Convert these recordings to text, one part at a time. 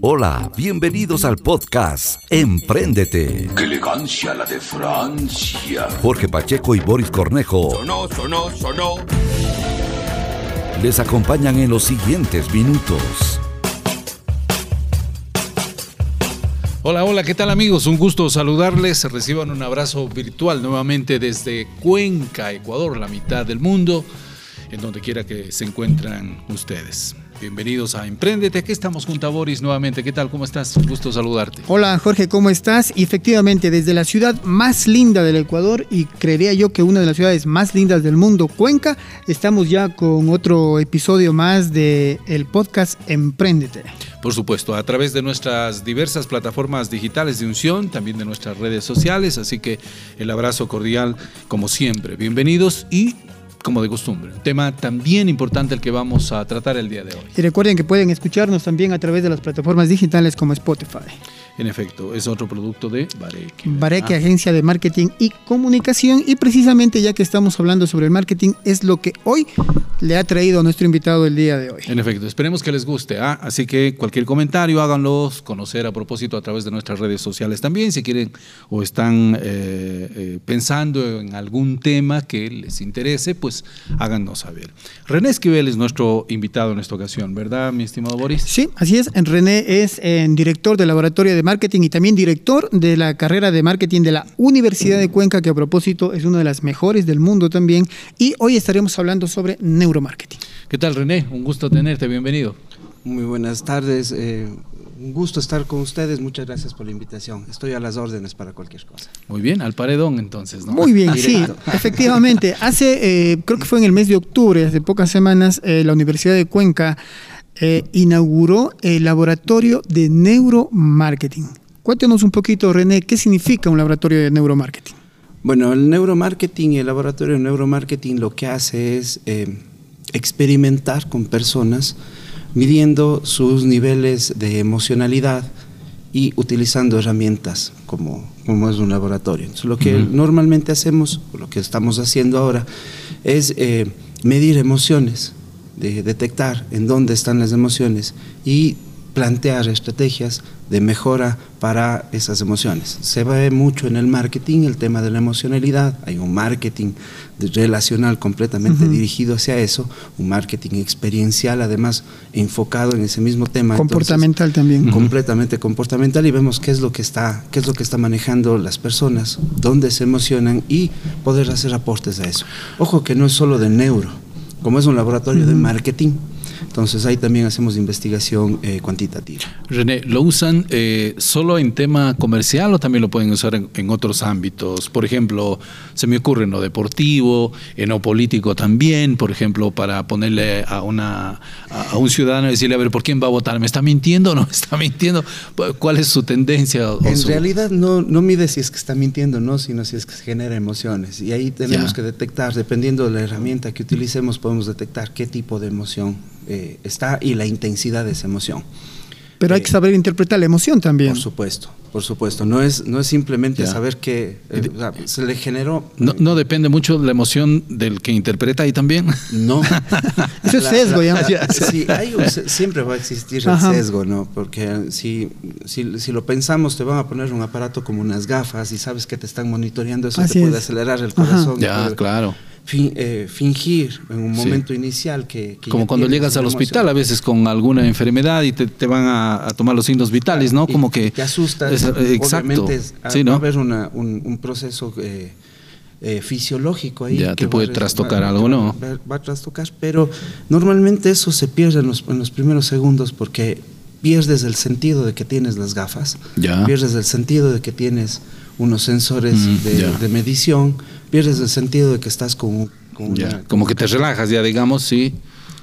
Hola, bienvenidos al podcast Empréndete. ¡Qué elegancia la de Francia! Jorge Pacheco y Boris Cornejo Sonó, sonó, sonó. les acompañan en los siguientes minutos. Hola, hola, ¿qué tal amigos? Un gusto saludarles. Reciban un abrazo virtual nuevamente desde Cuenca, Ecuador, la mitad del mundo, en donde quiera que se encuentran ustedes. Bienvenidos a Emprendete. Aquí estamos junto a Boris nuevamente. ¿Qué tal? ¿Cómo estás? Un gusto saludarte. Hola Jorge, ¿cómo estás? Y efectivamente, desde la ciudad más linda del Ecuador y creería yo que una de las ciudades más lindas del mundo, Cuenca, estamos ya con otro episodio más de el podcast Emprendete. Por supuesto, a través de nuestras diversas plataformas digitales de unción, también de nuestras redes sociales. Así que el abrazo cordial, como siempre. Bienvenidos y como de costumbre, un tema también importante el que vamos a tratar el día de hoy. Y recuerden que pueden escucharnos también a través de las plataformas digitales como Spotify. En efecto, es otro producto de Bareque. Bareque, Ah, agencia de marketing y comunicación. Y precisamente ya que estamos hablando sobre el marketing, es lo que hoy le ha traído a nuestro invitado el día de hoy. En efecto, esperemos que les guste. ¿ah? Así que cualquier comentario háganlos conocer a propósito a través de nuestras redes sociales también. Si quieren o están eh, eh, pensando en algún tema que les interese, pues háganos saber. René Esquivel es nuestro invitado en esta ocasión, ¿verdad, mi estimado Boris? Sí, así es. René es eh, director del laboratorio de marketing y también director de la carrera de marketing de la Universidad de Cuenca, que a propósito es una de las mejores del mundo también. Y hoy estaremos hablando sobre neuromarketing. ¿Qué tal, René? Un gusto tenerte, bienvenido. Muy buenas tardes. eh, un gusto estar con ustedes. Muchas gracias por la invitación. Estoy a las órdenes para cualquier cosa. Muy bien, al paredón entonces, ¿no? Muy bien, sí, efectivamente. Hace, eh, creo que fue en el mes de octubre, hace pocas semanas, eh, la Universidad de Cuenca eh, inauguró el laboratorio de neuromarketing. Cuéntenos un poquito, René, ¿qué significa un laboratorio de neuromarketing? Bueno, el neuromarketing y el laboratorio de neuromarketing lo que hace es eh, experimentar con personas, midiendo sus niveles de emocionalidad y utilizando herramientas como, como es un laboratorio. Entonces, lo que normalmente hacemos, lo que estamos haciendo ahora, es eh, medir emociones, de detectar en dónde están las emociones y plantear estrategias de mejora para esas emociones. Se ve mucho en el marketing el tema de la emocionalidad, hay un marketing de- relacional completamente dirigido hacia eso, un marketing experiencial además enfocado en ese mismo tema. Entonces, Comportamental también. completamente comportamental y vemos qué es lo que está qué es lo que está manejando las personas, dónde se emocionan y poder hacer aportes a eso. Ojo que no es solo de neuro, como es un laboratorio de marketing, entonces ahí también hacemos investigación eh, cuantitativa. René, ¿lo usan eh, solo en tema comercial o también lo pueden usar en, en otros ámbitos? Por ejemplo, se me ocurre en lo deportivo, en lo político también, por ejemplo, para ponerle a, una, a, a un ciudadano y decirle, a ver, ¿por quién va a votar? ¿Me está mintiendo o no me está mintiendo? ¿Cuál es su tendencia? o En su- realidad no, no mide si es que está mintiendo o no, sino si es que genera emociones. Y ahí tenemos Ya. que detectar, dependiendo de la herramienta que utilicemos, podemos detectar qué tipo de emoción eh, está y la intensidad de esa emoción. Pero hay que saber interpretar la emoción también. Por supuesto, por supuesto. No es, no es simplemente Ya. saber que eh, o sea, se le generó. No, no depende mucho de la emoción del que interpreta ahí también. No. Eso es sesgo, ya. Sí, hay siempre va a existir el Ajá. sesgo, ¿no? Porque si, si, si lo pensamos, te van a poner un aparato como unas gafas y sabes que te están monitoreando, eso Así te puede es. acelerar el Ajá. corazón. ya, puede claro. Fin- eh, fingir en un Sí. momento inicial que... que Como cuando llegas al hospital a veces con alguna enfermedad y te, te van a, a tomar los signos vitales, ¿no? Y Como que... te asustas. Es- eh, exacto. Obviamente es- Sí, va ¿no? a haber una- un, un proceso eh, eh, fisiológico ahí. Ya, que te puede a- trastocar va- algo, ¿no? Va, va a trastocar, pero normalmente eso se pierde en los, en los primeros segundos porque pierdes el sentido de que tienes las gafas, pierdes el sentido de que tienes unos sensores Mm, de, de medición, pierdes el sentido de que estás con, con una- como que te relajas ya, digamos, sí.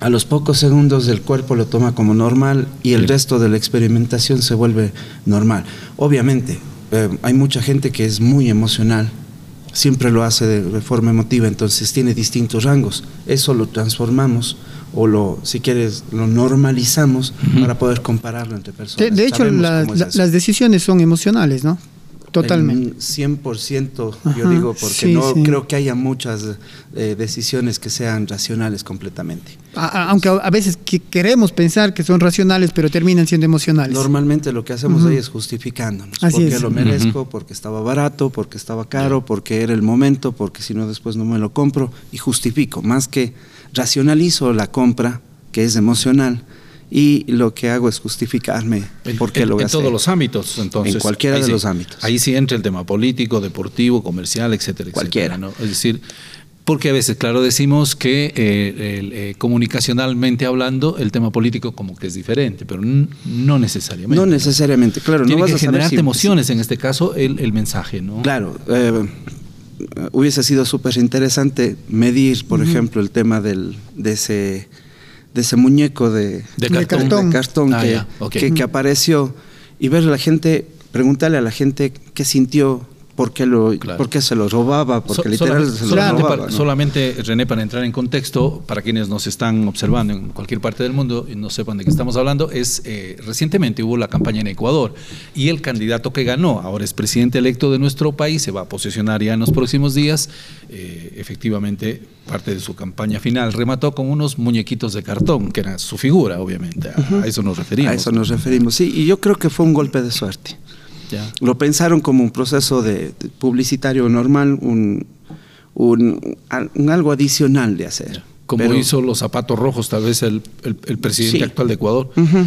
a los pocos segundos el cuerpo lo toma como normal y el Sí. resto de la experimentación se vuelve normal. Obviamente, eh, hay mucha gente que es muy emocional, siempre lo hace de, de forma emotiva, entonces tiene distintos rangos. Eso lo transformamos o lo, si quieres, lo normalizamos para poder compararlo entre personas. De, de hecho, la- es las decisiones son emocionales, ¿no? Totalmente. En 100%, yo digo, porque sí, no sí. creo que haya muchas eh, decisiones que sean racionales completamente. A- a- aunque a veces que queremos pensar que son racionales, pero terminan siendo emocionales. Normalmente lo que hacemos ahí es justificándonos. Así porque es. lo merezco, porque estaba barato, porque estaba caro, porque era el momento, porque si no después no me lo compro y justifico. Más que racionalizo la compra, que es emocional, y lo que hago es justificarme En, por qué en- lo en gasté. todos los ámbitos, entonces. En cualquiera de sí. los ámbitos. Ahí sí entra el tema político, deportivo, comercial, etcétera, etcétera. Cualquiera. ¿no? Es decir, porque a veces, claro, decimos que eh, eh, comunicacionalmente hablando, el tema político como que es diferente, pero no necesariamente. No necesariamente, claro. Tiene no vas que a generarte si- emociones, en este caso, el, el mensaje, ¿no? Claro, eh, hubiese sido súper interesante medir, por ejemplo, el tema del, de, ese, de ese muñeco de, De De cartón. de cartón Ah, que, que, que apareció. Y ver a la gente, preguntarle a la gente qué sintió, por qué, lo, Claro. por qué se lo robaba, porque So- literal se lo robaba. para- ¿no? solamente, René, para entrar en contexto, para quienes nos están observando en cualquier parte del mundo y no sepan de qué estamos hablando, es eh, recientemente hubo la campaña en Ecuador y el candidato que ganó, ahora es presidente electo de nuestro país, se va a posesionar ya en los próximos días. eh, efectivamente, parte de su campaña final remató con unos muñequitos de cartón, que era su figura, obviamente. A, a eso nos referimos. A eso nos referimos, sí, y yo creo que fue un golpe de suerte. Ya. Lo pensaron como un proceso de, de publicitario normal, un, un, un algo adicional de hacer. Como Pero- hizo los zapatos rojos, tal vez el, el- el presidente Sí. actual de Ecuador. Ujú.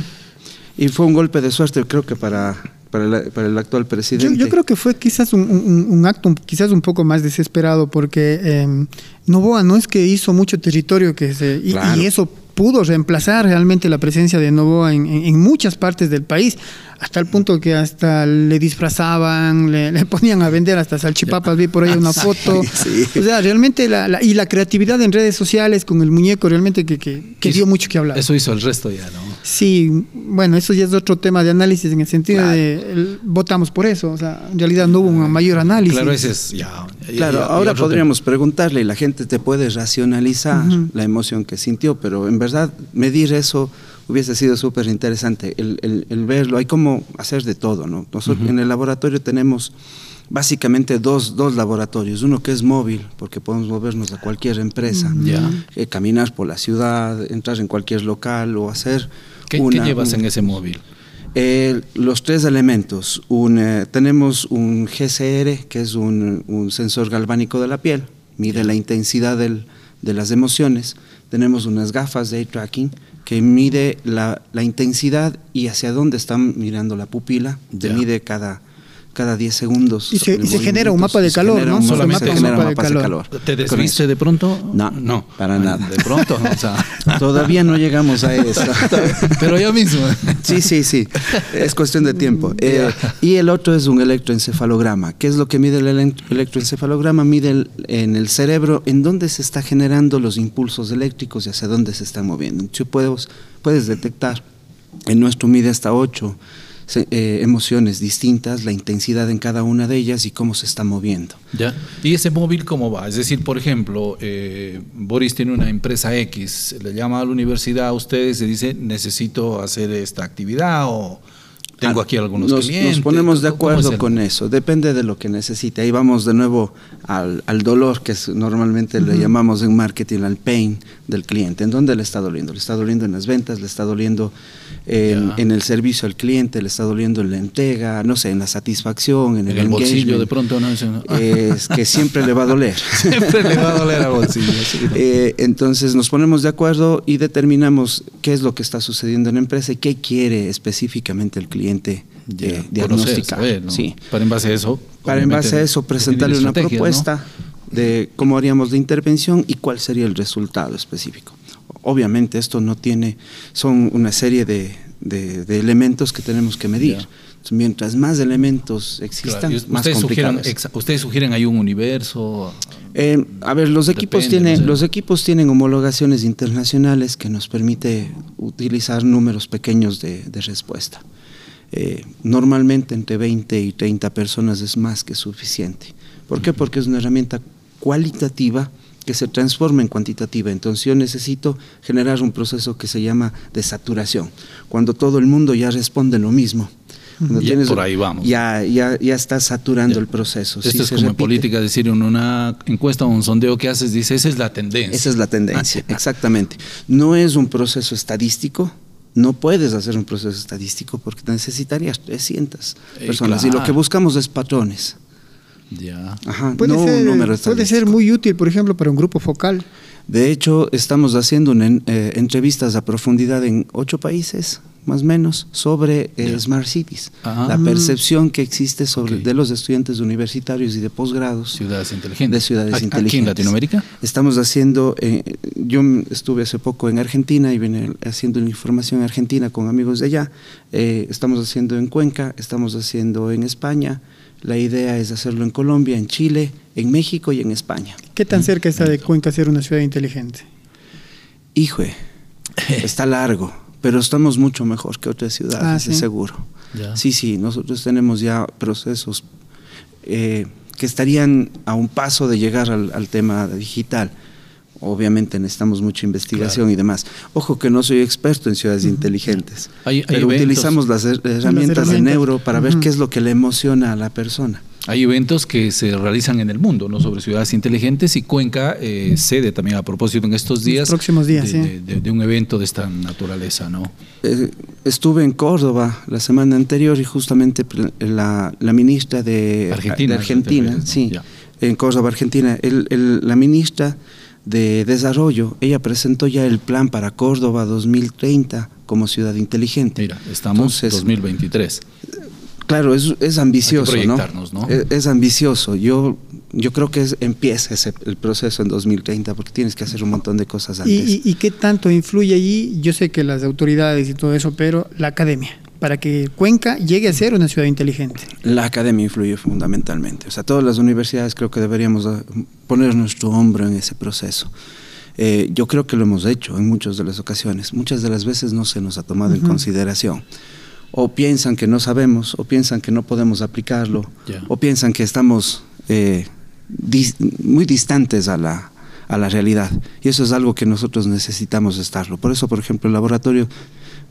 Y fue un golpe de suerte, creo que para, para, el, para el actual Yo, presidente. yo creo que fue quizás un, un- un acto quizás un poco más desesperado porque eh, Novoa no es que hizo mucho territorio que se, y, Claro. y eso pudo reemplazar realmente la presencia de Novoa en, en- en muchas partes del país, hasta el punto que hasta le disfrazaban, le, le ponían a vender hasta salchipapas, vi por ahí una foto. Sí. O sea, realmente la, la- y la creatividad en redes sociales con el muñeco realmente que, que, que Hizo- dio mucho que hablar. Eso hizo el resto ya, ¿no? Sí, bueno, eso ya es otro tema de análisis en el sentido Claro. de el- votamos por eso, o sea, en realidad no hubo un mayor análisis. Claro, ese es ya. ya- Claro, ya- ahora podríamos preguntarle y la gente te puede racionalizar la emoción que sintió, pero en verdad medir eso hubiese sido súper interesante, el, el- el verlo, hay como hacer de todo, ¿no? Nosotros en el laboratorio tenemos básicamente dos, dos laboratorios, uno que es móvil, porque podemos movernos a cualquier empresa, Ya. eh, caminar por la ciudad, entrar en cualquier local o hacer... ¿Qué, qué una- llevas un- en ese móvil? eh, los tres elementos. Un, eh, tenemos un GCR, que es un, un sensor galvánico de la piel, mide la intensidad del- de las emociones. Tenemos unas gafas de eye tracking que mide la, la intensidad y hacia dónde está mirando la pupila. Ya. mide cada, cada 10 segundos. Y se- de y se genera un mapa de calor, ¿no? Solamente se un mapa de calor. ¿Te desviste de pronto? No, no. para nada. De pronto, o sea, Todavía no llegamos a eso. pero ya mismo. Sí, sí, sí. Es cuestión de tiempo. Eh, y el otro es un electroencefalograma. ¿Qué es lo que mide el ele- electroencefalograma? Mide el- en el cerebro en dónde se está generando los impulsos eléctricos y hacia dónde se están moviendo. Tú puedes, puedes detectar, en nuestro mide hasta ocho se- eh, emociones distintas, la intensidad en cada una de ellas y cómo se está moviendo. Ya. ¿Y ese móvil cómo va? Es decir, por ejemplo, eh, Boris tiene una empresa X, le llama a la universidad a ustedes y dice, necesito hacer esta actividad o tengo aquí algunos Ah, nos, clientes. Nos ponemos de ¿Cómo- cómo acuerdo es el- con eso, depende de lo que necesite. Ahí vamos de nuevo al, al dolor, que es- normalmente le llamamos en marketing al pain del cliente. ¿En dónde le está doliendo? Le está doliendo en las ventas, le está doliendo en, el servicio al cliente, le está doliendo en la entrega, no sé, en la satisfacción, en, En el bolsillo de pronto, ¿no? No- Es que siempre le va a doler. Siempre le va a doler al bolsillo. sí, ¿no? Eh, entonces nos ponemos de acuerdo y determinamos qué es lo que está sucediendo en la empresa y qué quiere específicamente el cliente Ya, eh, conocer, diagnosticar. saber, ¿no? Sí. Para en base a eso. Para en base a eso presentarle una estrategias, ¿no? propuesta de cómo haríamos la intervención y cuál sería el resultado específico. Obviamente esto no tiene, son una serie de, de- de elementos que tenemos que medir. Ya. Mientras más elementos Claro, existan, y más complicado sugieren, ustedes sugieren ahí un universo. Eh, a ver, los equipos Depende, tienen, no sé. los equipos tienen homologaciones internacionales que nos permite utilizar números pequeños de, de respuesta. Eh, normalmente entre 20 y 30 personas es más que suficiente. ¿Por qué? Porque es una herramienta cualitativa que se transforma en cuantitativa. Entonces yo necesito generar un proceso que se llama de saturación. Cuando todo el mundo ya responde lo mismo, Cuando Ya, por ahí vamos. Ya, ya, ya está saturando el proceso. Esto Si es como en política, decir, en una encuesta o un sondeo que haces, dice, esa es la tendencia. Esa es la tendencia, Ah, exactamente. No es un proceso estadístico. No puedes hacer un proceso estadístico porque necesitarías 300 Eh, personas. Y lo claro. que buscamos es patrones. Ya. Ajá, Puede, no un ser, número puede ser muy útil, por ejemplo, para un grupo focal. De hecho, estamos haciendo una eh, entrevistas a profundidad en ocho países, más o menos, sobre eh. Smart Cities. Ajá. La Mm. percepción que existe sobre de los estudiantes universitarios y de posgrados. Ciudades inteligentes. De ciudades ¿Aquí- inteligentes. ¿Aquí en Latinoamérica? Estamos haciendo, eh, yo estuve hace poco en Argentina y vine haciendo información en Argentina con amigos de allá. Eh, estamos haciendo en Cuenca, estamos haciendo en España. La idea es hacerlo en Colombia, en Chile, en México y en España. ¿Qué tan cerca está de Cuenca ser una ciudad inteligente? Híjole, está largo, pero estamos mucho mejor que otras ciudades, Ah, seguro. Ya. Sí, sí, nosotros tenemos ya procesos eh, que estarían a un paso de llegar al, al tema digital. Obviamente necesitamos mucha investigación Claro. y demás. Ojo que no soy experto en ciudades inteligentes, Hay- hay pero eventos. utilizamos las her- herramientas de neuro para ver qué es lo que le emociona a la persona. Hay eventos que se realizan en el mundo, ¿no? Sobre ciudades inteligentes y Cuenca eh, sede también a propósito en estos días. próximos días, de, sí. de- de- de un evento de esta naturaleza, ¿no? Eh, estuve en Córdoba la semana anterior y justamente pre- la, la ministra de Argentina, de Argentina, ¿no? sí, en Córdoba, Argentina, el- el- la ministra de Desarrollo, ella presentó ya el plan para Córdoba 2030 como ciudad inteligente. Mira, estamos Entonces, 2023. Claro, es, es ambicioso, Hay que ¿no? proyectarnos, ¿no? Es, es ambicioso. Yo, yo creo que es- empieza ese, el proceso en 2030 porque tienes que hacer un montón de cosas ¿Y, antes. y, y qué tanto influye allí? Yo sé que las autoridades y todo eso, pero la academia, para que Cuenca llegue a ser una ciudad inteligente. La academia influye fundamentalmente. O sea, todas las universidades creo que deberíamos poner nuestro hombro en ese proceso. Eh, yo creo que lo hemos hecho en muchas de las ocasiones. Muchas de las veces no se nos ha tomado en consideración. O piensan que no sabemos, o piensan que no podemos aplicarlo, o piensan que estamos eh, dis- muy distantes a la, a la realidad. Y eso es algo que nosotros necesitamos estarlo. Por eso, por ejemplo, el laboratorio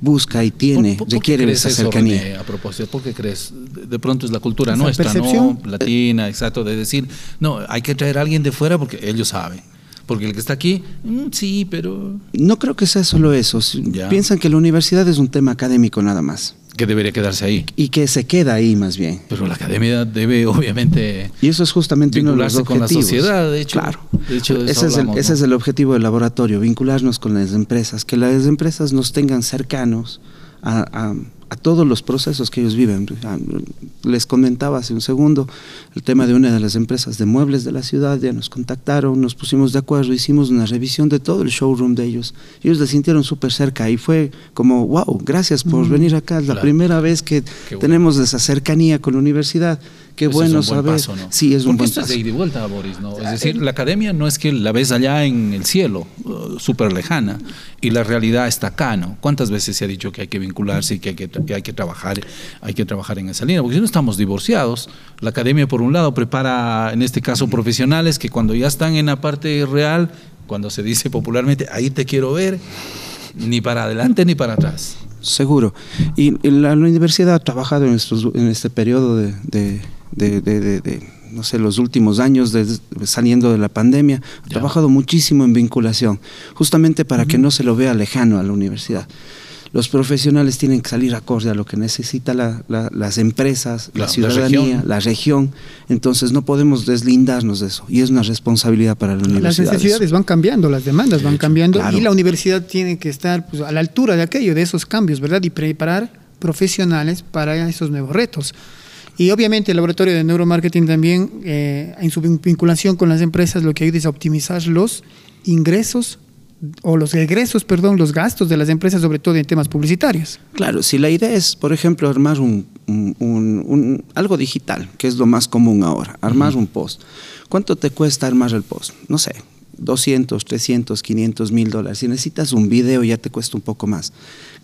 busca y tiene, ¿Por- por- por qué requiere crees esa eso, cercanía. René, a propósito, ¿por qué crees? De pronto es la cultura Esa nuestra, percepción. ¿no? Latina, exacto, de decir, no, hay que traer a alguien de fuera porque ellos saben. Porque el que está aquí, mm, sí, pero No creo que sea solo eso. Ya. Piensan que la universidad es un tema académico nada más que debería quedarse ahí. y que se queda ahí más bien. Pero la academia debe, obviamente, Y eso es justamente uno de los Vincularse con la objetivos. sociedad, de hecho. Claro. De hecho, de ese, es el, hablamos, ese ¿no? es el objetivo del laboratorio, vincularnos con las empresas, que las empresas nos tengan cercanos a, a- a todos los procesos que ellos viven. Ah, Les comentaba hace un segundo el tema de una de las empresas de muebles de la ciudad, ya nos contactaron, nos pusimos de acuerdo, hicimos una revisión de todo el showroom de ellos. Ellos se sintieron súper cerca y fue como, wow, gracias por venir acá, es la Claro. primera vez que bueno. tenemos esa cercanía con la universidad. Qué Eso bueno es un buen saber. paso, ¿no? Sí, es un Porque buen esto paso. es de ida y vuelta, Boris, ¿no? Es decir, la academia no es que la ves allá en el cielo, uh, súper lejana, y la realidad está acá, ¿no? ¿Cuántas veces se ha dicho que hay que vincularse y que hay que, que hay que trabajar, hay que trabajar en esa línea? Porque si no estamos divorciados, la academia por un lado prepara, en este caso, profesionales que cuando ya están en la parte real, cuando se dice popularmente, ahí te quiero ver, ni para adelante ni para atrás. Seguro. Y la, la universidad ha trabajado en, estos, en este periodo de, de- de- de- de- de, no sé, los últimos años de, saliendo de la pandemia, ha trabajado muchísimo en vinculación, justamente para que no se lo vea lejano a la universidad. Los profesionales tienen que salir acorde a lo que necesita la- la- las empresas, La- ciudadanía, región. la región. Entonces no podemos deslindarnos de eso. Y es una responsabilidad para la Las universidad. necesidades van cambiando, las demandas van cambiando claro. y la universidad tiene que estar pues, a la altura de aquello, de esos cambios, ¿verdad? Y preparar profesionales para esos nuevos retos. Y obviamente el laboratorio de neuromarketing también, eh, en su vin- vinculación con las empresas, lo que ayuda es a optimizar los ingresos o los egresos, perdón, los gastos de las empresas, sobre todo en temas publicitarios. Claro, si la idea es, por ejemplo, armar un, un- un- algo digital, que es lo más común ahora, armar un post. ¿Cuánto te cuesta armar el post? No sé, 200, 300, 500 mil dólares. Si necesitas un video ya te cuesta un poco más.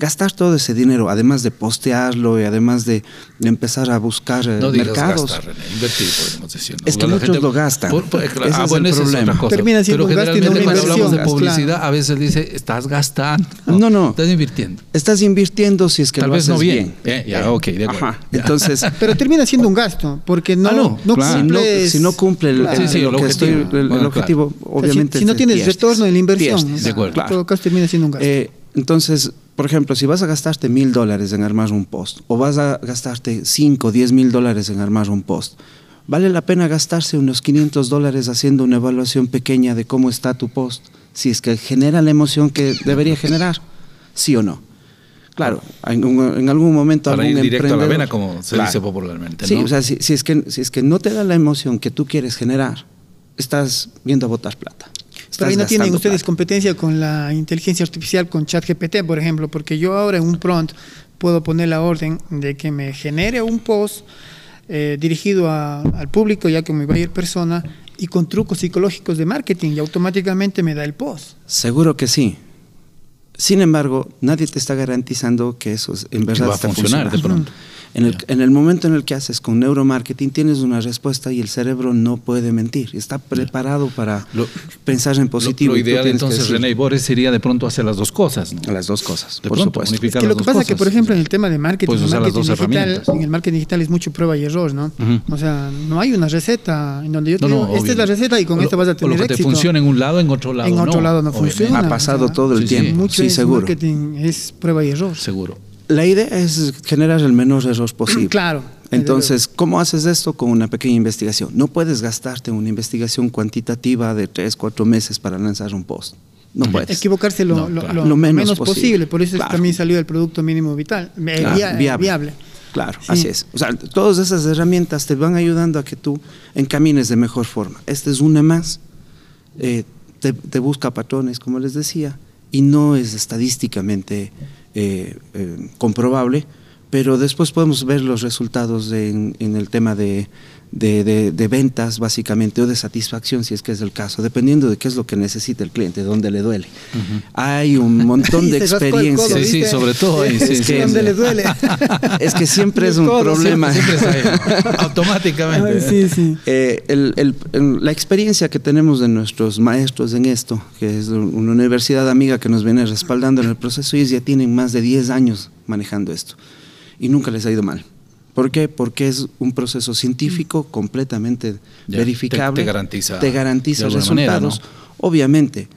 Gastar todo ese dinero, además de postearlo y además de, de empezar a buscar eh, No digas mercados. gastar, René, invertir, podemos decir. ¿no? Es que La muchos lo gastan. claro, Ese ah, es bueno, el ese es problema. otra cosa. Termina siendo Pero un gasto y no generalmente una cuando hablamos de publicidad, claro. a veces dice, estás gastando. No, no. Estás invirtiendo. Estás invirtiendo si es que Tal lo vez no haces bien. Eh, ya, ok, de acuerdo. Ajá. Entonces, Pero termina siendo un gasto, porque no, Ah, no, no, claro. si no, si no cumple el, Claro. el- Sí, sí, lo el que objetivo. estoy- el- el Bueno, objetivo, O sea, si- obviamente. si, no tienes pierdes. retorno de la inversión, Pierdes. ¿no? De acuerdo. en todo caso termina siendo un gasto. Eh, entonces, por ejemplo, si vas a gastarte mil dólares en armar un post o vas a gastarte 5, 10 mil dólares en armar un post, vale la pena gastarse unos 500 dólares haciendo una evaluación pequeña de cómo está tu post, si es que genera la emoción que debería generar, sí o no. Claro, en, algún momento Para algún ir directo a la vena, como se Claro. dice popularmente. Sí, o sea, si, si es que, si es que no te da la emoción que tú quieres generar, estás viendo a botar plata. Pero ahí no tienen ustedes plata. competencia con la inteligencia artificial, con ChatGPT, por ejemplo, porque yo ahora en un prompt puedo poner la orden de que me genere un post eh, dirigido a- al público, ya que mi buyer persona, y con trucos psicológicos de marketing, y automáticamente me da el post. Seguro que sí. Sin embargo, nadie te está garantizando que eso es- en verdad va a funcionar de pronto. En el, en el momento en el que haces con neuromarketing, tienes una respuesta y el cerebro no puede mentir. Está preparado para Lo- pensar en positivo. Lo, ideal entonces, René y Boris, sería de pronto hacer las dos cosas. ¿no? Las dos cosas, De por pronto, supuesto. Es que lo que pasa es que, por ejemplo, en el tema de marketing, dos digital, en el marketing digital es mucho prueba y error, ¿no? O sea, no hay una receta en donde yo te No, no, esta es la receta y con O esta lo- vas a tener lo que te éxito. funciona en un lado, en otro lado En no. otro lado no obviamente. funciona. Ha pasado o sea, todo el sí, sí. tiempo. Mucho Sí, es seguro. marketing, es prueba y error. Seguro. La idea es generar el menor error posible. Claro. Entonces, ¿cómo haces esto? Con una pequeña investigación. No puedes gastarte una investigación cuantitativa de tres, cuatro meses para lanzar un post. No puedes. Equivocarse lo, No, lo- claro. lo- Lo lo menos menos, posible. posible. Por eso es que Claro. también salió el producto mínimo vital, eh, Claro, via- viable. viable. Claro, Sí. así es. O sea, todas esas herramientas te van ayudando a que tú encamines de mejor forma. Esta es una más. Eh, te, te busca patrones, como les decía, y no es estadísticamente eh, eh, comprobable, pero después podemos ver los resultados en, en el tema de, de- de- de ventas, básicamente, o de satisfacción, si es que es el caso, dependiendo de qué es lo que necesita el cliente, dónde le duele. Hay un montón de codo, experiencias. Sí, sí, sobre todo ahí, sí, Es sí, que- sí. donde le duele. Es que siempre es un codo, problema. Siempre está ahí, automáticamente. Ay, sí, sí. Eh, el- el- el- la experiencia que tenemos de nuestros maestros en esto, que es una universidad amiga que nos viene respaldando en el proceso, ellos ya tienen más de 10 años manejando esto y nunca les ha ido mal. ¿Por qué? Porque es un proceso científico completamente Ya, verificable. te- te garantiza te garantiza manera, resultados. Obviamente,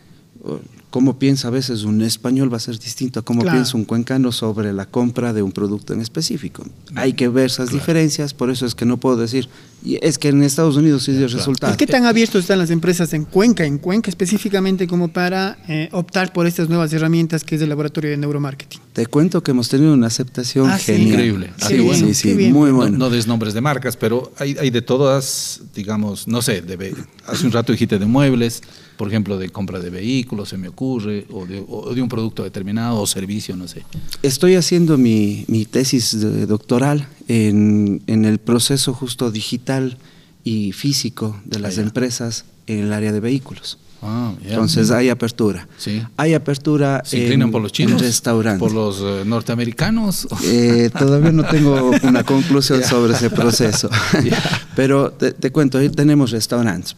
cómo piensa a veces un español va a ser distinto a cómo Claro. piensa un cuencano sobre la compra de un producto en específico. Hay que ver esas diferencias, por eso es que no puedo decir, y es que en Estados Unidos sí dio Claro. resultados. ¿Y qué tan abiertos están las empresas en Cuenca, en Cuenca específicamente como para eh, optar por estas nuevas herramientas que es el laboratorio de neuromarketing? Te cuento que hemos tenido una aceptación Ah, sí. genial. Increíble. Así bien, bueno. Sí, sí, bien. muy No- bueno. No, des nombres de marcas, pero hay, hay de todas, digamos, no sé, de hace un rato dijiste de muebles, por ejemplo, de compra de vehículos, se me ocurre, o de, o de un producto determinado o servicio, no sé. Estoy haciendo mi, mi tesis de- doctoral en, en el proceso justo digital y físico de las Ah, empresas en el área de vehículos. Ah. Entonces hay apertura. Sí. Hay apertura ¿Se inclinan en, por los chinos? restaurantes. ¿Por los eh, norteamericanos? Eh, todavía no tengo una conclusión sobre ese proceso. Pero te, te cuento, ahí tenemos restaurantes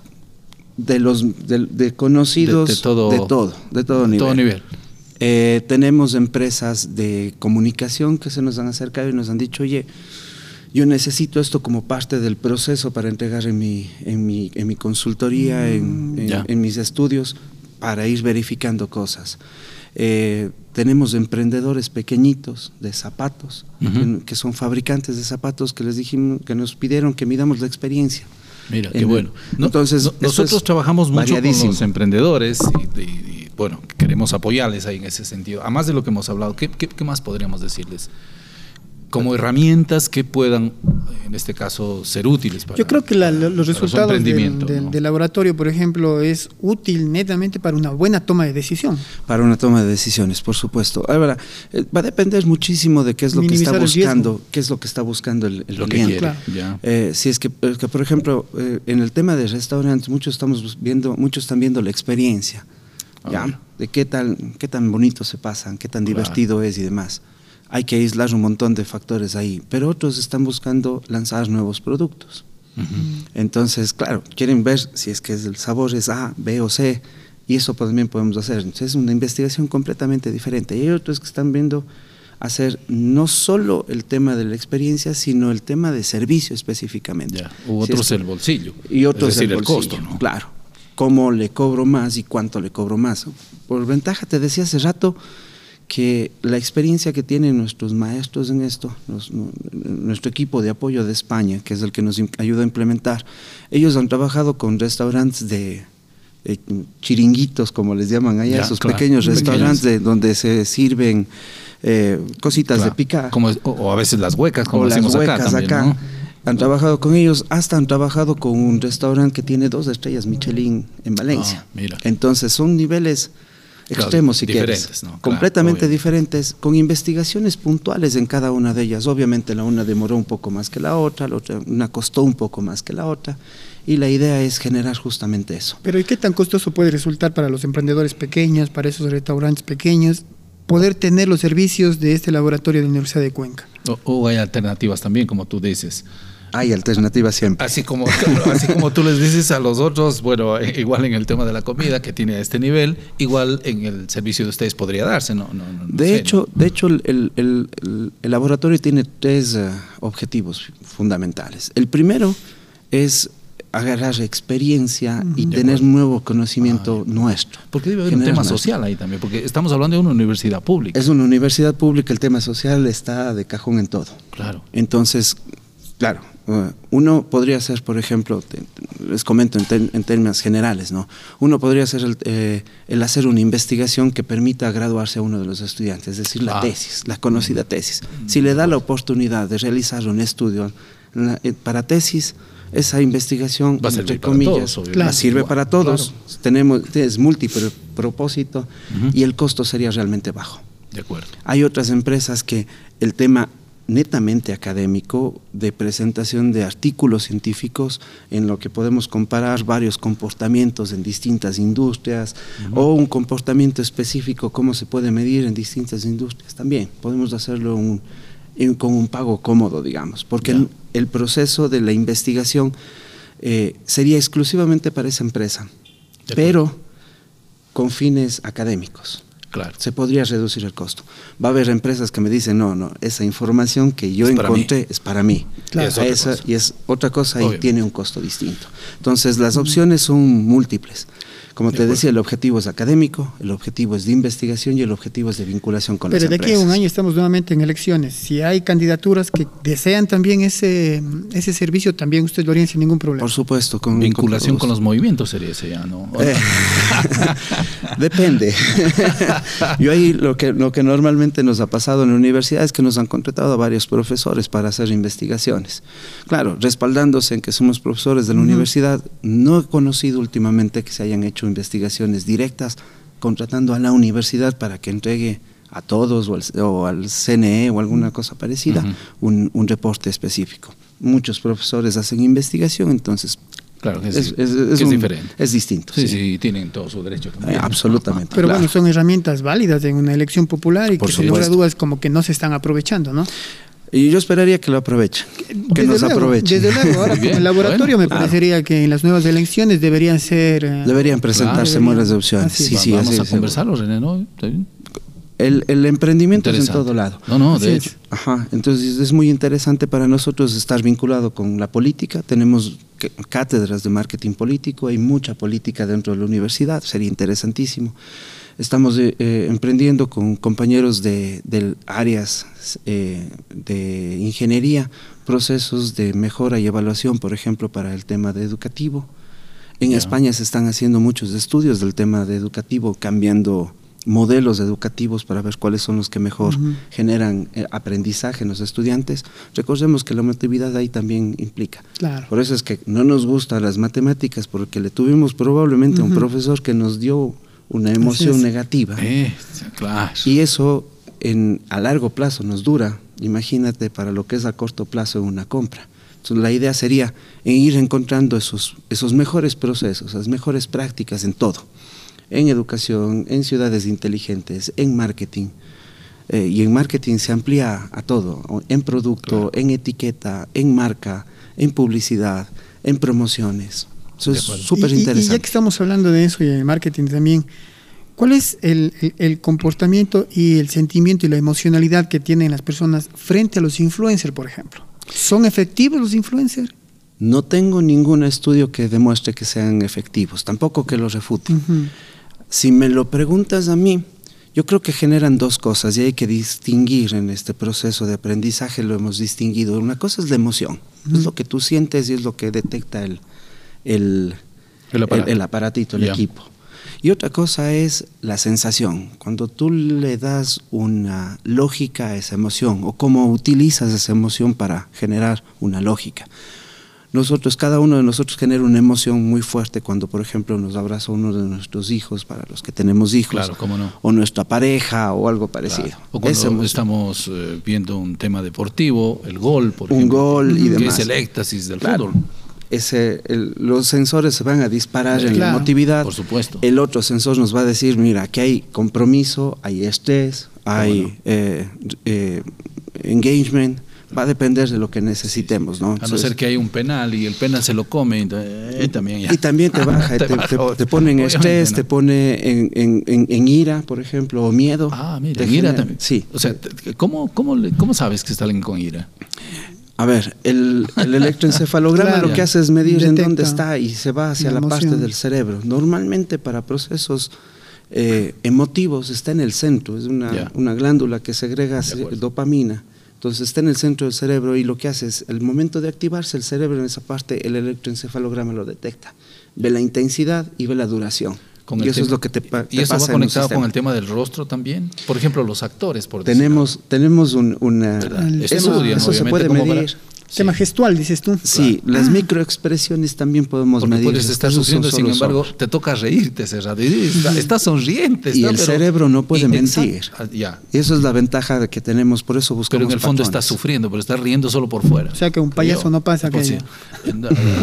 de los de, de conocidos De- de todo- de todo, de todo nivel. Todo nivel. Eh, tenemos empresas de comunicación que se nos han acercado y nos han dicho, oye, yo necesito esto como parte del proceso para entregar en mi, en mi, en mi consultoría, en, en- en mis estudios, para ir verificando cosas. Eh, tenemos emprendedores pequeñitos de zapatos, que, que son fabricantes de zapatos que les dijimos, que nos pidieron que midamos la experiencia. Mira, qué En- bueno. No- entonces, no- nosotros es trabajamos mucho con los emprendedores y, y- y, bueno, queremos apoyarles ahí en ese sentido. Además de lo que hemos hablado, ¿qué, qué- qué más podríamos decirles? Como herramientas que puedan, en este caso, ser útiles para Yo creo que la- lo- los resultados del, emprendimiento, del- ¿no? del laboratorio, por ejemplo, es útil netamente para una buena toma de decisión. Para una toma de decisiones, por supuesto. Ahora, eh, va a depender muchísimo de qué es lo que está buscando, qué es lo que está buscando el, el Lo que cliente. quiere, Claro. Eh, si es que, es que, por ejemplo, eh, en el tema de restaurantes, muchos estamos bus- viendo, muchos están viendo la experiencia, Ah, ¿ya? mira. De qué tan, qué tan bonito se pasan, qué tan Claro. divertido es y demás. Hay que aislar un montón de factores ahí, pero otros están buscando lanzar nuevos productos. Entonces, claro, quieren ver si es que el sabor es A, B o C, y eso también podemos hacer. Entonces, es una investigación completamente diferente. Y hay otros que están viendo hacer no solo el tema de la experiencia, sino el tema de servicio específicamente. Ya. U Si otros es que- el bolsillo. y otros es decir, el, el, bolsillo, costo, ¿no? Claro. ¿Cómo le cobro más y cuánto le cobro más? Por ventaja, te decía hace rato que la experiencia que tienen nuestros maestros en esto, los- nuestro equipo de apoyo de España, que es el que nos ayuda a implementar, ellos han trabajado con restaurantes de, de chiringuitos, como les llaman allá, Ya, esos claro, pequeños restaurantes de, donde se sirven eh, cositas Claro. de picar Como o, o a veces las huecas, como o las huecas acá también, acá. ¿no? Han trabajado con ellos, hasta han trabajado con un restaurante que tiene dos estrellas Michelin en Valencia. Ah, mira. Entonces son niveles extremos, si diferentes, quieres, ¿no? Claro, completamente obvio. diferentes, con investigaciones puntuales en cada una de ellas. Obviamente la una demoró un poco más que la otra, la otra una costó un poco más que la otra, y la idea es generar justamente eso. Pero ¿y qué tan costoso puede resultar para los emprendedores pequeños, para esos restaurantes pequeños, poder tener los servicios de este laboratorio de la Universidad de Cuenca? O, o hay alternativas también, como tú dices. Hay alternativas siempre. Así como, así como tú les dices a los otros, bueno, eh, igual en el tema de la comida que tiene este nivel, igual en el servicio de ustedes podría darse, ¿no? no, no- no De sé, hecho, de hecho el, el- el- laboratorio tiene tres eh, objetivos fundamentales. El primero es agarrar experiencia y tener nuevo conocimiento nuestro. ¿no? Porque debe haber un tema nuestro. social ahí también, porque estamos hablando de una universidad pública. Es una universidad pública, el tema social está de cajón en todo. Claro. Entonces, claro, uno podría ser, por ejemplo, les comento en, en términos generales, ¿no? Uno podría ser el, eh, el hacer una investigación que permita graduarse a uno de los estudiantes, es decir, la Ah. tesis, la conocida tesis. Si le da la oportunidad de realizar un estudio eh, para tesis, esa investigación, Va a entre comillas, todos, Claro. sirve Igual, para todos. Tenemos, es multipropósito Ujú. y el costo sería realmente bajo. De acuerdo. Hay otras empresas que el tema netamente académico de presentación de artículos científicos en lo que podemos comparar varios comportamientos en distintas industrias o un comportamiento específico, cómo se puede medir en distintas industrias. También. Podemos hacerlo un- con un pago cómodo, digamos, porque el proceso de la investigación eh, sería exclusivamente para esa empresa, pero con fines académicos Claro. se podría reducir el costo. Va a haber empresas que me dicen, no, no, esa información que yo Es para encontré es para mí. Claro. Es Esa- y es otra cosa y tiene un costo distinto. Entonces, las opciones son múltiples. Como De te acuerdo. decía, el objetivo es académico, el objetivo es de investigación y el objetivo es de vinculación con Pero las de aquí a un empresas. año estamos nuevamente en elecciones. Si hay candidaturas que desean también ese, ese servicio, también ustedes lo harían sin ningún problema. Por supuesto, con Vinculación con con los movimientos sería ese ya, ¿no? ¿O no? Eh, Depende. Yo ahí lo que, lo que normalmente nos ha pasado en la universidad es que nos han contratado a varios profesores para hacer investigaciones. Claro, respaldándose en que somos profesores de la universidad, no he conocido últimamente que se hayan hecho investigaciones directas contratando a la universidad para que entregue a todos o al, o al CNE o alguna cosa parecida un, un reporte específico. Muchos profesores hacen investigación, entonces Claro, es, sí, es- es que es un- diferente. es distinto. Sí, sí. sí, tienen todo su derecho Eh, absolutamente. Pero claro. bueno, son herramientas válidas en una elección popular y Por que sin lugar dudas como que no se están aprovechando, ¿no? Y yo esperaría que lo aprovechen, que Desde nos luego, aprovechen. Desde luego, ahora con el laboratorio bueno, me claro. parecería que en las nuevas elecciones deberían ser... eh, Deberían presentarse de opciones. Así. Sí, sí, Vamos así a conversarlo, René, ¿no? ¿Está bien? El, el emprendimiento es en todo lado. No, no, Así de es. hecho. Ajá, entonces es muy interesante para nosotros estar vinculado con la política. Tenemos cátedras de marketing político, hay mucha política dentro de la universidad, sería interesantísimo. Estamos eh, eh, emprendiendo con compañeros de, áreas eh, de ingeniería procesos de mejora y evaluación, por ejemplo, para el tema de educativo. En. España se están haciendo muchos estudios del tema de educativo, cambiando modelos educativos para ver cuáles son los que mejor generan eh, aprendizaje en los estudiantes. Recordemos que la emotividad ahí también implica. Claro. Por eso es que no nos gustan las matemáticas, porque le tuvimos probablemente a un profesor que nos dio una emoción es. negativa. Eh, claro. Y eso en, a largo plazo nos dura, imagínate, para lo que es a corto plazo una compra. Entonces, la idea sería ir encontrando esos, esos mejores procesos, las mejores prácticas en todo, en educación, en ciudades inteligentes, en marketing. Eh, y en marketing se amplía a todo, en producto, en etiqueta, en marca, en publicidad, en promociones. Eso es súper Y- y- Y, interesante. ya que estamos hablando de eso y de marketing también, ¿cuál es el, el- el comportamiento y el sentimiento y la emocionalidad que tienen las personas frente a los influencers, por ejemplo? ¿Son efectivos los influencers? No tengo ningún estudio que demuestre que sean efectivos, tampoco que los refute. Si me lo preguntas a mí, yo creo que generan dos cosas y hay que distinguir en este proceso de aprendizaje, lo hemos distinguido. Una cosa es la emoción, es lo que tú sientes y es lo que detecta el, el, El aparato. el aparatito, el equipo. Y otra cosa es la sensación, cuando tú le das una lógica a esa emoción o cómo utilizas esa emoción para generar una lógica. Nosotros, cada uno de nosotros genera una emoción muy fuerte cuando, por ejemplo, nos abraza uno de nuestros hijos, para los que tenemos hijos, Claro, cómo no. o nuestra pareja o algo parecido. Claro. O cuando estamos eh, viendo un tema deportivo, el gol, por Un ejemplo, gol y que demás. es el éxtasis del Claro. fútbol. Ese, el- los sensores se van a disparar en la emotividad. Por supuesto. El otro sensor nos va a decir, mira, aquí hay compromiso, hay estrés, hay eh, eh, engagement. Va a depender de lo que necesitemos, ¿no? A no ser que hay un penal y el penal se lo come, eh, también ya. Y también te baja, te, baja, te- obvio. te pone en estrés, ¿no? te pone en, en- en- en ira, por ejemplo, o miedo. Ah, mira, Te en ira genera- también. Sí. O sea, ¿cómo, cómo, le- ¿cómo sabes que está alguien con ira? A ver, el, el electroencefalograma Claro. lo que hace es medir en dónde está y se va hacia la la, parte del cerebro. Normalmente para procesos eh, emotivos está en el centro, es una, una glándula que segrega dopamina. Entonces está en el centro del cerebro y lo que hace es, el momento de activarse el cerebro en esa parte, el electroencefalograma lo detecta. Ve la intensidad y ve la duración. Con y eso es lo que te, ¿Y eso va pasa un conectado con el tema del rostro también? Por ejemplo, los actores, por decir Tenemos, tenemos un- una... El Eso, Estudian, eso se obviamente, puede para- Tema gestual, dices tú. Sí, las microexpresiones también podemos Porque medir. puedes estar sufriendo, sin embargo, te toca reírte ese. Y está, está sonriente. Y está, el pero- cerebro no puede y- mentir. exacto, ah, Ya. Y eso es la ventaja de que tenemos, por eso buscamos Pero en el fondo está patrones. sufriendo, pero está riendo solo por fuera. O sea que un payaso yo. no pasa Pues sí.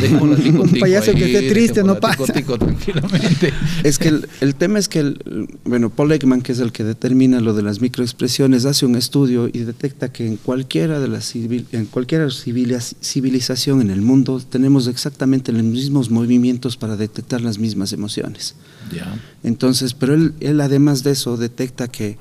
Dejémoslo tico, Un payaso que ahí, esté triste no tico, pasa. tico, tranquilamente. Es que el, el tema es que, el, bueno, Paul Ekman, que es el que determina lo de las microexpresiones, hace un estudio y detecta que en cualquiera de las civil- en cualquier civiliz- civilización en el mundo tenemos exactamente los mismos movimientos para detectar las mismas emociones. Entonces, pero él, él además de eso detecta que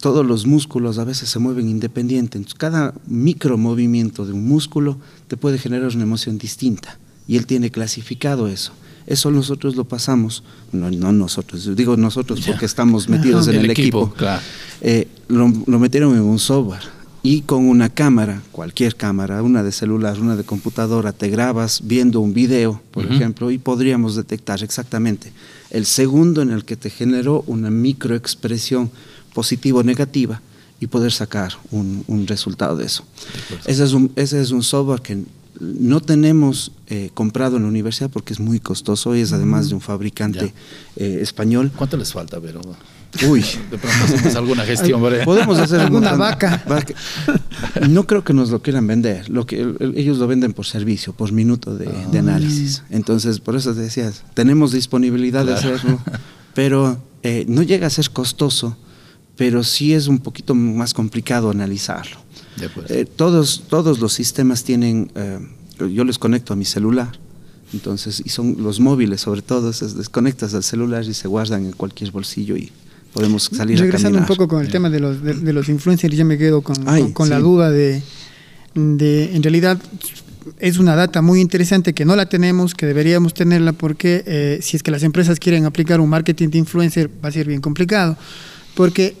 todos los músculos a veces se mueven independientes. Entonces, cada micromovimiento de un músculo te puede generar una emoción distinta. Y él tiene clasificado eso. Eso nosotros lo pasamos, no, no nosotros, digo nosotros porque estamos metidos en el, El equipo. equipo, claro. Eh, lo, lo metieron en un software y con una cámara, cualquier cámara, una de celular, una de computadora, te grabas viendo un video, por ejemplo, y podríamos detectar exactamente el segundo en el que te generó una microexpresión positiva o negativa y poder sacar un, un resultado de eso. Ese es un, ese es un software que no tenemos eh, comprado en la universidad porque es muy costoso y es además de un fabricante eh, español. ¿Cuánto les falta, Vero? Uy, De pronto hacemos alguna gestión, ¿verdad? Podemos hacer Alguna un- vaca. vaca. No creo que nos lo quieran vender. Lo que el- ellos lo venden por servicio, por minuto de, Ah. de análisis. Entonces, por eso te decías, tenemos disponibilidad de hacerlo, pero eh, no llega a ser costoso, pero sí es un poquito más complicado analizarlo. Eh, todos, todos los sistemas tienen, eh, yo les conecto a mi celular, entonces, y son los móviles sobre todo, se desconectas al celular y se guardan en cualquier bolsillo y podemos salir Regresando a un poco con el tema de los, de, de los influencers, ya me quedo con, Ay, con, con la duda de, de, en realidad, es una data muy interesante que no la tenemos, que deberíamos tenerla porque eh, si es que las empresas quieren aplicar un marketing de influencer va a ser bien complicado. Porque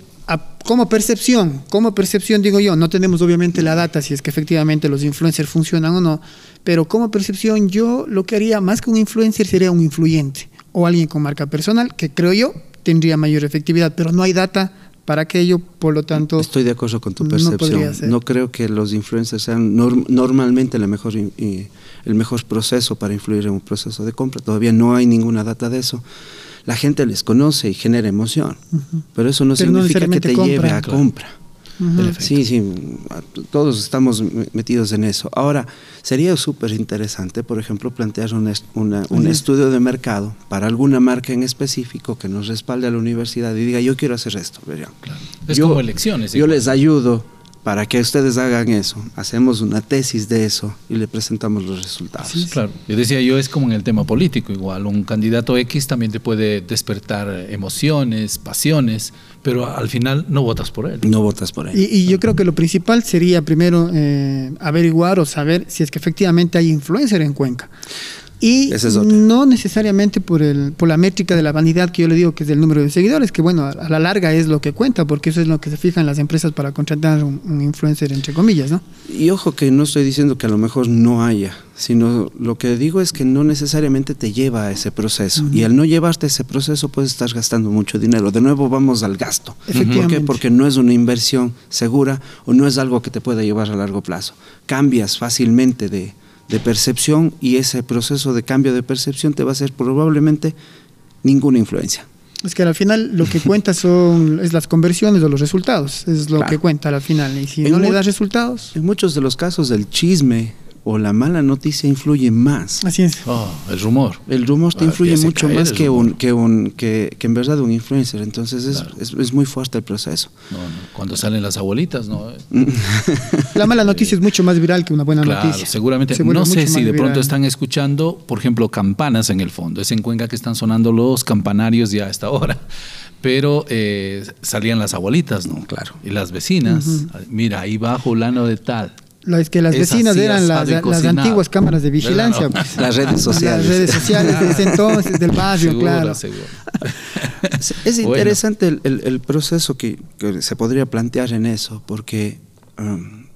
como percepción, como percepción digo yo, no tenemos obviamente la data si es que efectivamente los influencers funcionan o no, pero como percepción yo lo que haría más que un influencer sería un influyente o alguien con marca personal que creo yo tendría mayor efectividad, pero no hay data para aquello, por lo tanto... Estoy de acuerdo con tu no percepción. No, ser. creo que los influencers sean norm- normalmente la mejor, el mejor proceso para influir en un proceso de compra. Todavía no hay ninguna data de eso. La gente les conoce y genera emoción, pero eso no Pero no significa que te lleve a compra. Sí, sí, todos estamos metidos en eso. Ahora, sería súper interesante, por ejemplo, plantear un, una- estudio de mercado para alguna marca en específico que nos respalde a la universidad y diga, yo quiero hacer esto. verán. Es Yo- como elecciones. Yo igual. les ayudo para que ustedes hagan eso. Hacemos una tesis de eso y le presentamos los resultados. Claro, yo decía yo, es como en el tema político igual, un candidato X también te puede despertar emociones, pasiones, pero al final no votas por él. No votas por él. Y, y yo creo que lo principal sería primero eh, averiguar o saber si es que efectivamente hay influencer en Cuenca. Y es no necesariamente por, el, por la métrica de la vanidad que yo le digo que es el número de seguidores, que bueno, a, la larga es lo que cuenta, porque eso es lo que se fijan las empresas para contratar un, un influencer, entre comillas, ¿no? Y ojo que no estoy diciendo que a lo mejor no haya, sino lo que digo es que no necesariamente te lleva a ese proceso. Y al no llevarte a ese proceso puedes estar gastando mucho dinero. De nuevo vamos al gasto. ¿Por qué? Porque no es una inversión segura o no es algo que te pueda llevar a largo plazo. Cambias fácilmente de, de percepción y ese proceso de cambio de percepción te va a hacer probablemente ninguna influencia. Es que al final lo que cuenta son es las conversiones o los resultados, es lo Claro. que cuenta al final. Y si En no le das resultados, En muchos de los casos el chisme o la mala noticia influye más. así es. Oh, el rumor. El rumor te Ah, influye mucho más que, un, que, un, que, que en verdad un influencer. Entonces es, Claro. es, es muy fuerte el proceso. No, no, Cuando salen las abuelitas, ¿no? La mala noticia es mucho más viral que una buena Claro, noticia. seguramente. Se vuelve No sé si de pronto viral. están escuchando, por ejemplo, campanas en el fondo. Es en Cuenca que están sonando los campanarios ya a esta hora. Pero eh, salían las abuelitas, ¿no? Claro. Y las vecinas. Mira, ahí va fulano de tal. Es que las Es vecinas así, eran las, las antiguas cámaras de vigilancia. Pues. Las redes sociales. Las redes sociales de ese entonces, del barrio, Seguro, claro. seguro. Es, Bueno. interesante el, el- el proceso que, que se podría plantear en eso, porque, um,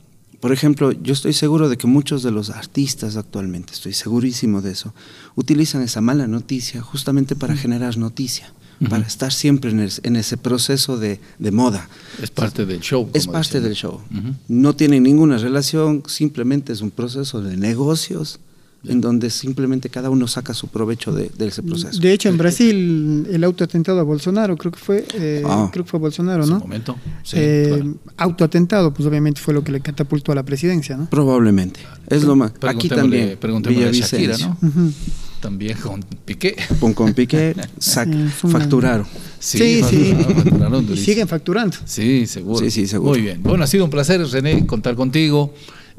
por ejemplo, yo estoy seguro de que muchos de los artistas actualmente, estoy segurísimo de eso, utilizan esa mala noticia justamente para generar noticia, para estar siempre en, el- en ese proceso de, de moda. Es parte del show. Es parte del show. Ujú. No tiene ninguna relación, simplemente es un proceso de negocios en donde simplemente cada uno saca su provecho de, de ese proceso. De hecho, en Brasil, el autoatentado a Bolsonaro, creo que fue, eh, Ah. creo que fue Bolsonaro, En su ¿no? momento. Sí, Eh, claro. Autoatentado, pues obviamente fue lo que le catapultó a la presidencia, ¿no? Probablemente. Es lo más. Aquí también. Preguntémosle a Shakira. ¿no? Ujú. También con Piqué. Con, con Piqué, Sí, una- facturaron. Sí, sí. facturaron, facturaron Y siguen facturando. Sí, seguro. Sí, sí, seguro. Muy bien. Bueno, ha sido un placer, René, contar contigo.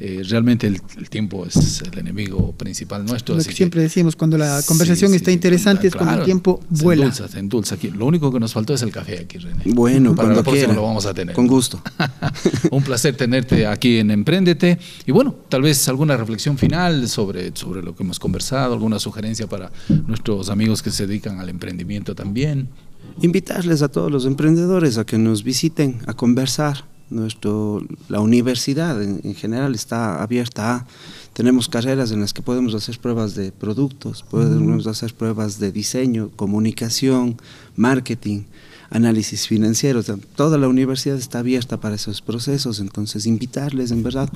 Eh, realmente el, el tiempo es el enemigo principal nuestro. Lo así que siempre decimos, cuando la conversación sí, está sí, interesante es cuando el tiempo Se vuela. endulza, se endulza aquí. Lo único que nos faltó es el café aquí, René. Bueno, Para cuando quiera. lo vamos a tener. Con gusto. un placer tenerte aquí en Emprendete. Y bueno, tal vez alguna reflexión final sobre, sobre lo que hemos conversado, alguna sugerencia para nuestros amigos que se dedican al emprendimiento también. Invitarles a todos los emprendedores a que nos visiten, a conversar. Nuestro, la universidad en, en general está abierta a. Tenemos carreras en las que podemos hacer pruebas de productos, podemos hacer pruebas de diseño, comunicación, marketing, análisis financiero. O sea, toda la universidad está abierta para esos procesos, entonces invitarles en verdad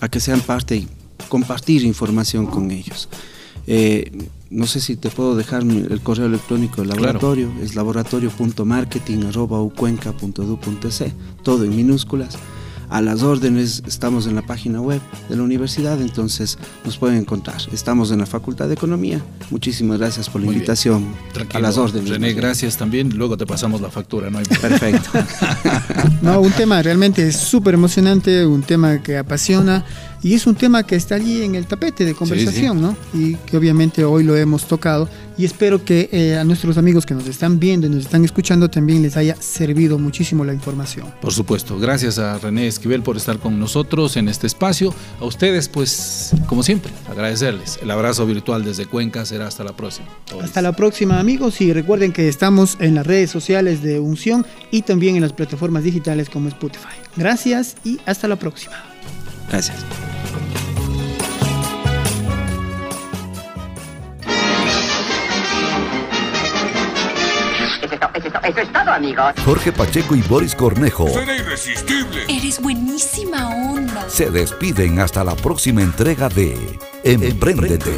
a que sean parte y compartir información con ellos. Eh, no sé si te puedo dejar el correo electrónico del Claro. laboratorio, es laboratorio.marketing.ucuenca.edu.es, todo en minúsculas. A las órdenes estamos en la página web de la universidad, entonces nos pueden encontrar. Estamos en la Facultad de Economía. Muchísimas gracias por la Muy invitación. Tranquilo. A las órdenes. René, gracias también. Luego te pasamos la factura, no hay problema. Perfecto. No, un tema realmente súper emocionante, un tema que apasiona y es un tema que está allí en el tapete de conversación, ¿no? Y que obviamente hoy lo hemos tocado y espero que eh, a nuestros amigos que nos están viendo y nos están escuchando también les haya servido muchísimo la información. Por supuesto, gracias a René Esquivel por estar con nosotros en este espacio. A ustedes, pues, como siempre, agradecerles. El abrazo virtual desde Cuenca será hasta la próxima. Hasta la próxima amigos y recuerden que estamos en las redes sociales de Unción y también en las plataformas digitales como Spotify. Gracias y hasta la próxima. Gracias. Eso es todo, amigos. Jorge Pacheco y Boris Cornejo Será irresistible. Eres buenísima onda. se despiden hasta la próxima entrega de Emprendete.